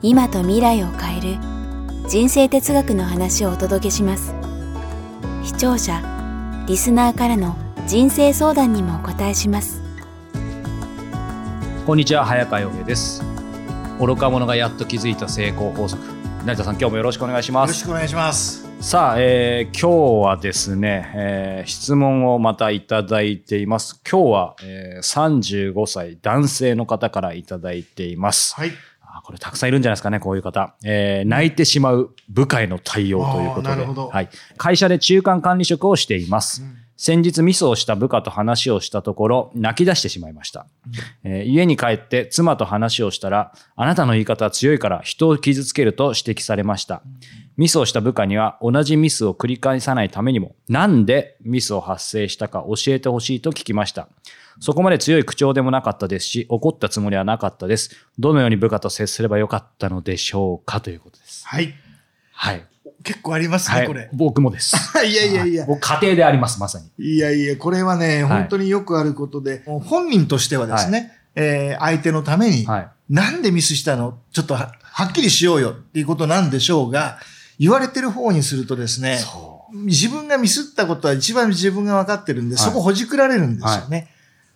今と未来を変える人生哲学の話をお届けします。視聴者リスナーからの人生相談にもお答えします。こんにちは早川洋平です。愚か者がやっと気づいた成功法則。成田さん今日もよろしくお願いしまよろしすくお願いします。さあ、えー今日はですね、えー質問をまたいただいています。今日は、えー35歳男性の方からいただいています。はい。あこれたくさんいるんじゃないですかね、こういう方。えー泣いてしまう部下への対応ということで。あーなるほどはい。会社で中間管理職をしています。先日ミスをした部下と話をしたところ、泣き出してしまいました。えー家に帰って妻と話をしたら、あなたの言い方は強いから人を傷つけると指摘されました。ミスをした部下には同じミスを繰り返さないためにも、なんでミスを発生したか教えてほしいと聞きました。そこまで強い口調でもなかったですし、怒ったつもりはなかったです。どのように部下と接すればよかったのでしょうかということです。はい。はい。結構ありますね、はいこれ。僕もです。いやいやいや。僕家庭であります、まさに。いやいや、これはね、はい本当によくあることで、もう本人としてはですね、えー相手のために、はい。なんでミスしたの？ちょっとははっきりしようよっていうことなんでしょうが、言われてる方にするとですね、そ自分がミスったことは一番自分が分かってるんで、はいそこほじくられるんですよね。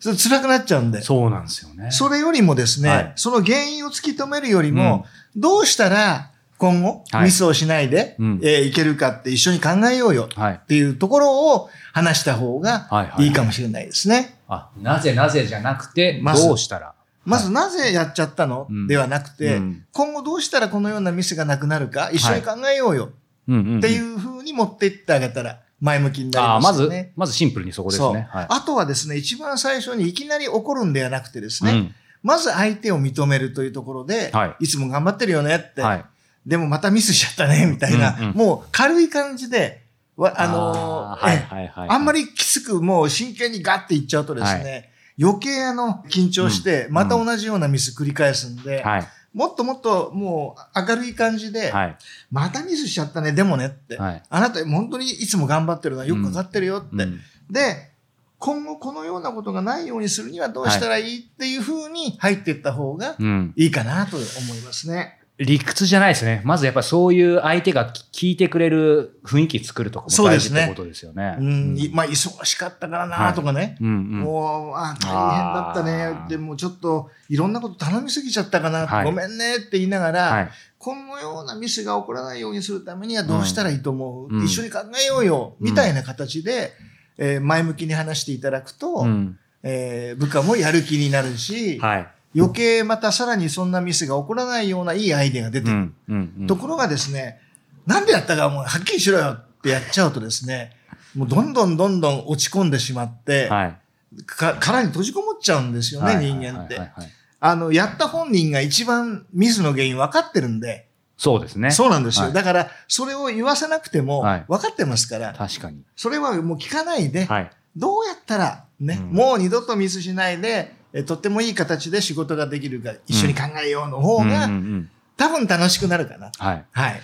それ辛くなっちゃうんで。う。そうなんですよね。それよりもですね、はいその原因を突き止めるよりも、どうしたら今後はいミスをしないで、うんえーいけるかって一緒に考えようよはいっ。ていうところを話した方がはいはいいいかもしれないですね。あ、なぜなぜじゃなくて、まずどうしたら。まずなぜやっちゃったの、うんではなくて、うん今後どうしたらこのようなミスがなくなるか一緒に考えようよっていうふうに持っていってあげたら前向きになりまずますよね。、まずシンプルにそこですね。はい。あとはですね、一番最初にいきなり怒るんではなくてですね、うんまず相手を認めるというところで、はいい、つも頑張ってるよねって、はい。でもまたミスしちゃったね、みたいな、うんうんもう軽い感じで、わあのあーはいええはいはい。あんまりきつくもう真剣にガッていっちゃうとですね、余計あの、緊張して、うんまた同じようなミス繰り返すんで、はい。もっともっともう明るい感じで、はい。またミスしちゃったね、でもねって、はい。あなた本当にいつも頑張ってるのはよくわかってるよって、うんで、今後このようなことがないようにするにはどうしたらいいっていう風に入っていった方がうん。いいかなと思いますね。理屈じゃないですね。まずやっぱりそういう相手が聞いてくれる雰囲気作るとかも大事ってことですよね。うん、いまあ忙しかったからなとかね。うんうん。もう、あ大変だったあね。ーでもちょっといろんなこと頼みすぎちゃったかな、はいごめんねって言いながら、はい。このようなミスが起こらないようにするためにはどうしたらいいと思う、うん一緒に考えようよ、うんみたいな形で、えー前向きに話していただくと、うん。えー部下もやる気になるし、はい。余計またさらにそんなミスが起こらないようないいアイデアが出てくる。ところがですね、なんでやったかもうはっきりしろよってやっちゃうとですね、もうどんどんどんどん落ち込んでしまって、はい。か殻に閉じこもっちゃうんですよね、はい人間ってはい。はいはいあの、やった本人が一番ミスの原因分かってるんで、そうですね。そうなんですよ。はいだから、それを言わせなくてもはい分かってますから、確かに。それはもう聞かないで、はい。どうやったらね、うんもう二度とミスしないで、えとってもいい形で仕事ができるか一緒に考えようの方うんうんが、うん多分楽しくなるかな。はい。はい。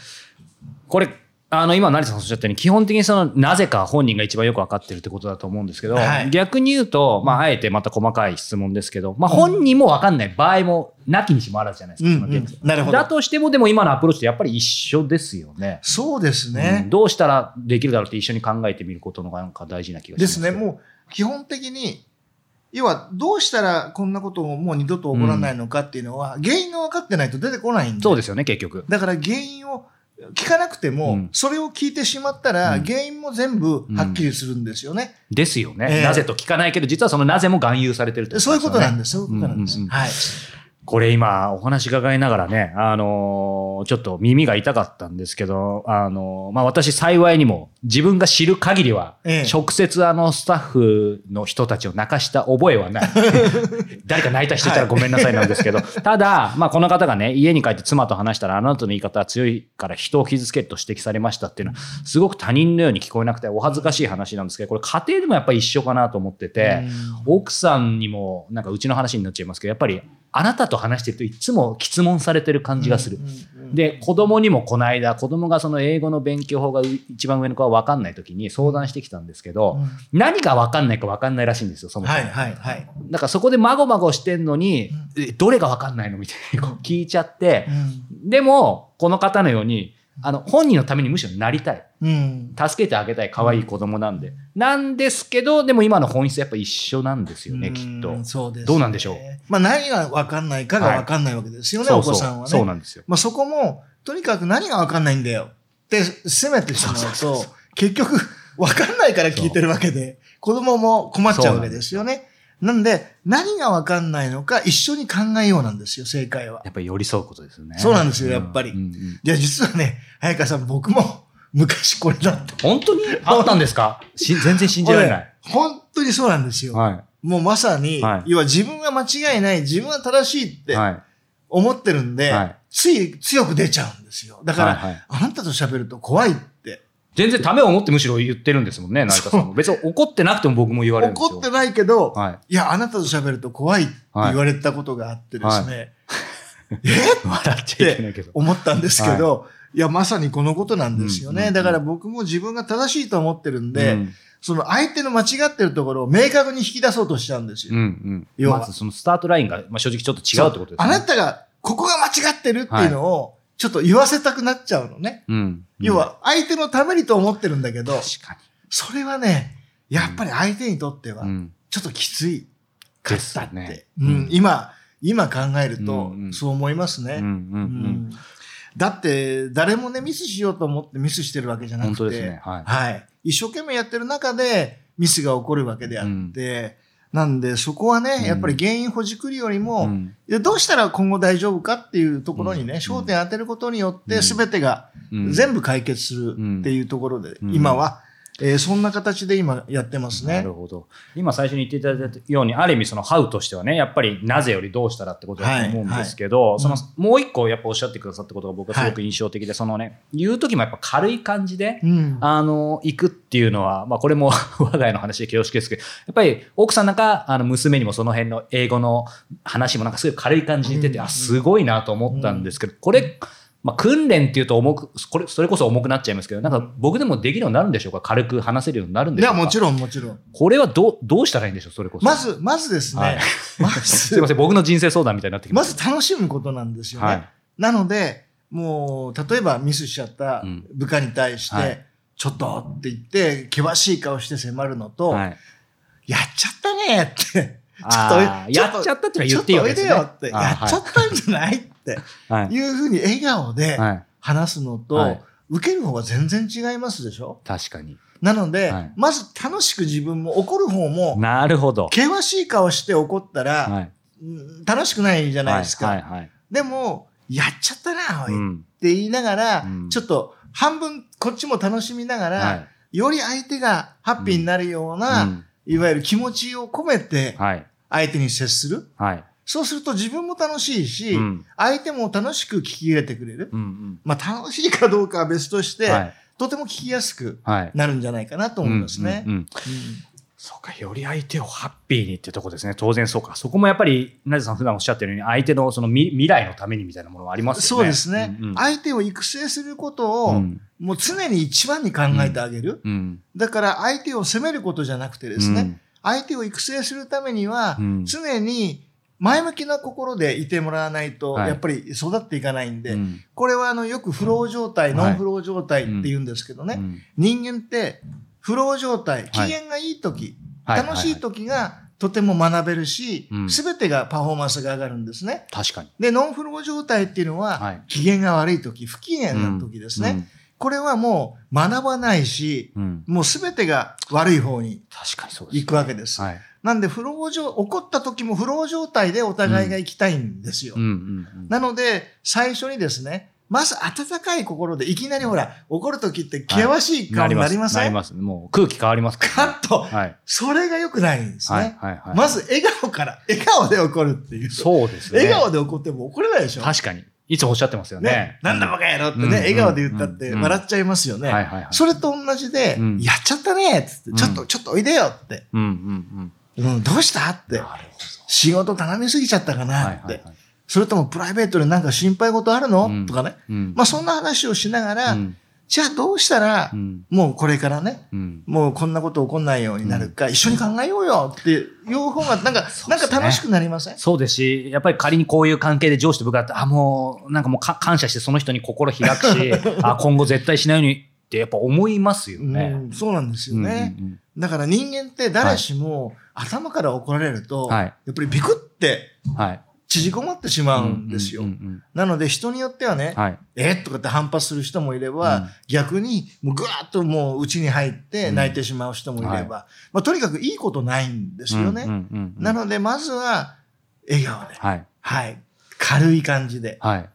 これ、あの、今、成田さんおっしゃったように、基本的にその、なぜか本人が一番よくわかってるってことだと思うんですけど、はい逆に言うと、まあ、あえてまた細かい質問ですけど、まあ、本人もわかんない場合も、なきにしもあらずじゃないですか。うんうんなるほどだとしても、でも今のアプローチってやっぱり一緒ですよね。そうですうんね。どうしたらできるだろうって一緒に考えてみることのがなんか大事な気がしま。ですすね。もう、基本的に、要は、どうしたらこんなことをもう二度と起こらないのかっていうのは、原因が分かってないと出てこないんで。そうですよね、結局。だから原因を聞かなくても、うんそれを聞いてしまったら、うん原因も全部はっきりするんですよね。ですよね。ええなぜと聞かないけど、実はそのなぜも含有されてるってそういうことなんでです。そういうことなんです。はい。これ今お話伺いながらね、あのーちょっと耳が痛かったんですけど、あのーまあ、私幸いにも自分が知る限りは、ええ。直接あのスタッフの人たちを泣かした覚えはない。誰か泣いた人いたらごめんなさいなんですけど、ただ、まあ、この方がね、家に帰って妻と話したら、あなたの言い方は強いから人を傷つけると指摘されましたっていうのは、すごく他人のように聞こえなくてお恥ずかしい話なんですけど、これ家庭でもやっぱり一緒かなと思ってて、奥さんにも、なんかうちの話になっちゃいますけど、やっぱりあなたと話してるといつも質問されてる感じがする。で、子供にもこの間、子供がその英語の勉強法が一番上の子は分かんない時に相談してきたんですけど、何が分かんないか分かんないらしいんですよ、そもそも。はいはいはい。だからそこでまごまごしてんのに、えどれが分かんないのみたいにこう聞いちゃって、でも、この方のように、あの、本人のためにむしろなりたい。うん。助けてあげたい可愛い子供なんで。なんですけど、でも今の本質やっぱ一緒なんですよね、きっとうん。そうですね。どうなんでしょう？まあ何が分かんないかが分かんないわけですよね、そうそうお子さんはね。そうなんですよ。まあそこも、とにかく何が分かんないんだよって責めてしまうと、結局分かんないから聞いてるわけで、子供も困っちゃうわけですよね。なんで、何が分かんないのか一緒に考えようなんですよ、正解は。やっぱり寄り添うことですよね。そうなんですよやっぱりうんうんいや、実はね、早川さん、僕も 昔これだった。本当に？あったんですか？し全然信じられない。本当にそうなんですよ。はもうまさに、はい要は自分は間違いない、自分は正しいっい。てはい。思ってるんで、はいつい強く出ちゃうんですよ。だから、はいはいあなたと喋ると怖いって。全然ためを思ってむしろ言ってるんですもんね、成田さんも。別に怒ってなくても僕も言われるんですよ。怒ってないけど、はい。いや、あなたと喋ると怖いって言われたことがあってですね、え？笑っちゃいけないけど。思ったんですけど、い、や、まさにこのことなんですよね。うんうんうんだから僕も自分が正しいと思ってるんで、うんその相手の間違ってるところを明確に引き出そうとしちゃうんですよ。うんうん。要はまずそのスタートラインが、まあ、正直ちょっと違うってことですね。あなたがここが間違ってるっていうのを、ちょっと言わせたくなっちゃうのね。うん。要は、相手のためにと思ってるんだけど、確かそれはね、やっぱり相手にとっては。ちょっときついかったって。ねうんうん今、今考えるとうんう、んそう思いますね。うんうんう。うんんだって、誰もね、ミスしようと思ってミスしてるわけじゃなくて、ねはいはい。一生懸命やってる中で、ミスが起こるわけであって、なんで、そこはね、うん。やっぱり原因ほじくりよりも、うん。どうしたら今後大丈夫かっていうところにね、うん。焦点当てることによって、うん。すべてがうん。全部解決するっていうところで、うん。今は、えーそんな形で今やってますねなる。ほど。今最初に言っていただいたように、ある意味そのハウとしてはね、やっぱりなぜよりどうしたらってことだと思うんですけど、その、もう一個やっぱおっしゃってくださったことが僕はすごく印象的で、そのね、言う時もやっぱ軽い感じで、うん。あの、行くっていうのは、まあこれも 我が家の話で恐縮ですけど、やっぱり奥さんなんか、あの、娘にもその辺の英語の話もなんかすごい軽い感じに出て、うんあ、すごいなと思ったんですけど、これ、まあ訓練っていうと重く、これ、それこそ重くなっちゃいますけど、なんか僕でもできるようになるんでしょうか？軽く話せるようになるんでいや、しょうか？もちろん、もちろん。これはどう、どうしたらいいんでしょう？それこそ。ま、ず、まずですね、はい まず すいま、せん、僕の人生相談みたいになってきま。ますず楽しむことなんですよね。はいなので、もう、例えばミスしちゃったうん部下に対して、はいちょっとって言って、険しい顔して迫るのと、はい。やっちゃったねって、っとあーちょっとやっちゃったって言っていいわけですね。ちょっとおいでよって、やっちゃったんじゃないって はい。いうふうに笑顔ではい。話すのと、はい受ける方は全然違いますでしょ？確かに。なので、はいまず楽しく自分も怒る方も、なるほど。険しい顔して怒ったら、はい。うん楽しくないじゃないですか。はい、はい、はい。でも、やっちゃったな、おい、っうん。て言いながら、うんちょっと半分こっちも楽しみながら、はい。より相手がハッピーになるような、うんいわゆる気持ちを込めてはい。相手に接する。はい。そうすると自分も楽しいし、うん相手も楽しく聞き入れてくれる。うんうん。まあ楽しいかどうかは別として、はい。とても聞きやすくはい。なるんじゃないかなと思いますね。そうか、より相手をハッピーにってとこですね。当然そうか。そこもやっぱり、なぜさん普段おっしゃってるように、相手のその未未来のためにみたいなものはありますよね。そうですね、うんうん相手を育成することを、うんもう常に一番に考えてあげる。うん。だから相手を責めることじゃなくてですね、相手を育成するためには、うん。常に前向きな心でいてもらわないと、はい。やっぱり育っていかないんで、うん。これはあのよくフロー状態、はい。ノンフロー状態って言うんですけどね、うん。人間ってフロー状態、はい。機嫌がいい時、はい。楽しい時がとても学べるしう、ん。すべ、てがパフォーマンスが上がるんですね。確かに。で、ノンフロー状態っていうのは、はい。機嫌が悪い時、不機嫌な時ですね。これはもう学ばないし、うん。うん。もうすべてが悪い方に。行くわけです。はい。なんで、フロー状、怒った時もフロー状態でお互いが行きたいんですよ。なので、最初にですね、まず温かい心で、いきなりほら、怒る時って険しい顔になりません、なります。もう空気変わりますからねカットはい。それが良くないんですね。はいはいはい。まず笑顔から、笑顔で怒るっていう。そうですね。笑顔で怒っても怒れないでしょ？確かに。いつもおっしゃってますよね。ね。なんだバカ野郎ってね、うん。笑顔で言ったってうん。笑っちゃいますよね。それと同じで、うん。やっちゃったねっつって、ちょっと、うんちょっとおいでよって。うんどうしたって。仕事頼みすぎちゃったか。なって。それともプライベートでなんか心配事あるの、うん。とかね。うん。まあそんな話をしながら、うんじゃあどうしたら、うん。もうこれからね、うん。もうこんなこと起こんないようになるか、一緒に考えようよっていう方が、なんか、なんか楽しくなりません？そうですし、やっぱり仮にこういう関係で上司と部下って、あ、もう、なんかもうか感謝してその人に心開くし、あ、今後絶対しないようにってやっぱ思いますよね。うん、そうなんですよね。だから人間って誰しも頭から怒られると、はい。やっぱりビクってうんはい。縮こまってしまうんですよ。なので人によってはね、うんはい。えー？とかって反発する人もいれば、うん逆にもうぐわーっともう家に入って泣いてしまう人もいれば、うんまあとにかくいいことないんですよね。なのでまずは笑顔で、はい。はい。軽い感じで。はい。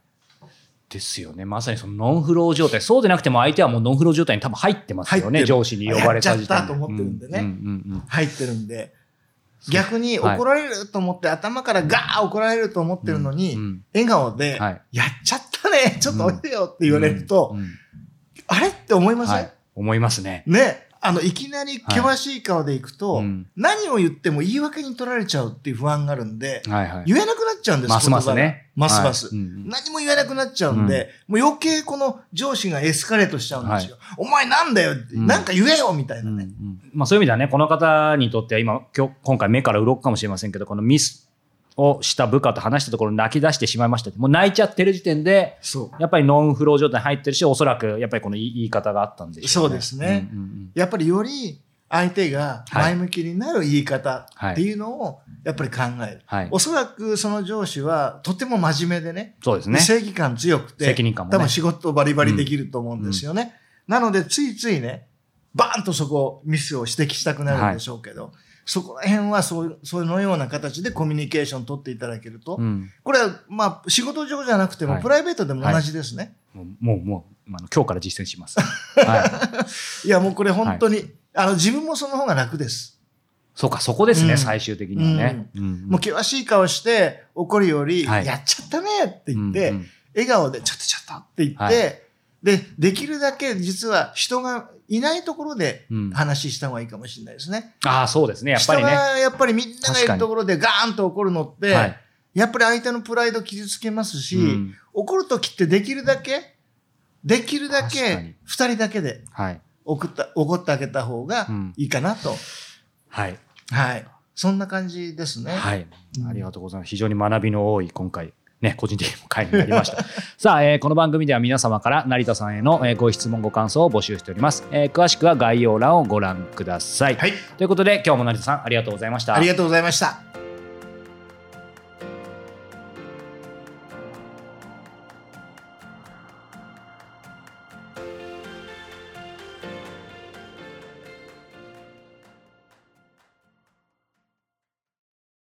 ですよね。まさにそのノンフロー状態。そうでなくても相手はもうノンフロー状態に多分入ってますよね。上司に呼ばれた時点で。やっちゃったと思ってるんでね入ってるんで、逆に怒られると思って、頭からガー怒られると思ってるのに、うんうん。笑顔で、はい。やっちゃったねちょっとおいでよって言われると、うん。うん。あれ？って思いません、はい。思いますね。ね、あの、いきなり険しい顔でいくと、うん。何を言っても言い訳に取られちゃうっていう不安があるんで、はいはい。言えなくなっちゃうんですますますね。ますます、はいうんうん。何も言えなくなっちゃうんで、もう余計この上司がエスカレートしちゃうんですよ。お前なんだよ、ん。なんか言えよみたいなね。うんうん。まあ、そういう意味ではね、この方にとっては今、今日今回目から鱗かもしれませんけど、このミスをした部下と話したところ泣き出してしまいましたってもう泣いちゃってる時点で、そう。やっぱりノンフロー状態に入ってるし、おそらくやっぱりこの言い方があったんでしょうね。そうですねうんうんやっぱりより相手が前向きになる言い方っていうのをやっぱり考える。はい。おそらくその上司はとても真面目でね、そうですね。正義感強くて、責任感もね多分仕事バリバリできると思うんですよね。なので、ついついね、バーンとそこ、ミスを指摘したくなるんでしょうけど、そこら辺はそう、そのような形でコミュニケーション取っていただけると、うん。これは、まあ、仕事上じゃなくても、はいプライベートでも同じですね。もう、もう、もうあの今日から実践します。はい。い、や、もうこれ本当に、あの、自分もその方が楽です。そうか、そこですね、うん最終的にはね。うんもう険しい顔して怒るより、はいやっちゃったねって言って、うんうん笑顔で、ちょっとちょっとって言って、はいで、できるだけ実は人がいないところでうん話した方がいいかもしれないですね。ああ、そうですね、やっぱりね。人がやっぱりみんながいるところでガーンと怒るのって、はいやっぱり相手のプライド傷つけますし、うん怒るときってできるだけ、できるだけに二人だけではい。怒った、怒ってあげた方がうんいいかなと。はい。はい。そんな感じですね。はいうん。ありがとうございます。非常に学びの多い今回。ね、個人的にも回になりました。さあ、えーこの番組では皆様から成田さんへの、えーご質問、ご感想を募集しております、えー詳しくは概要欄をご覧ください。はい。ということで、今日も成田さんありがとうございました。ありがとうございました。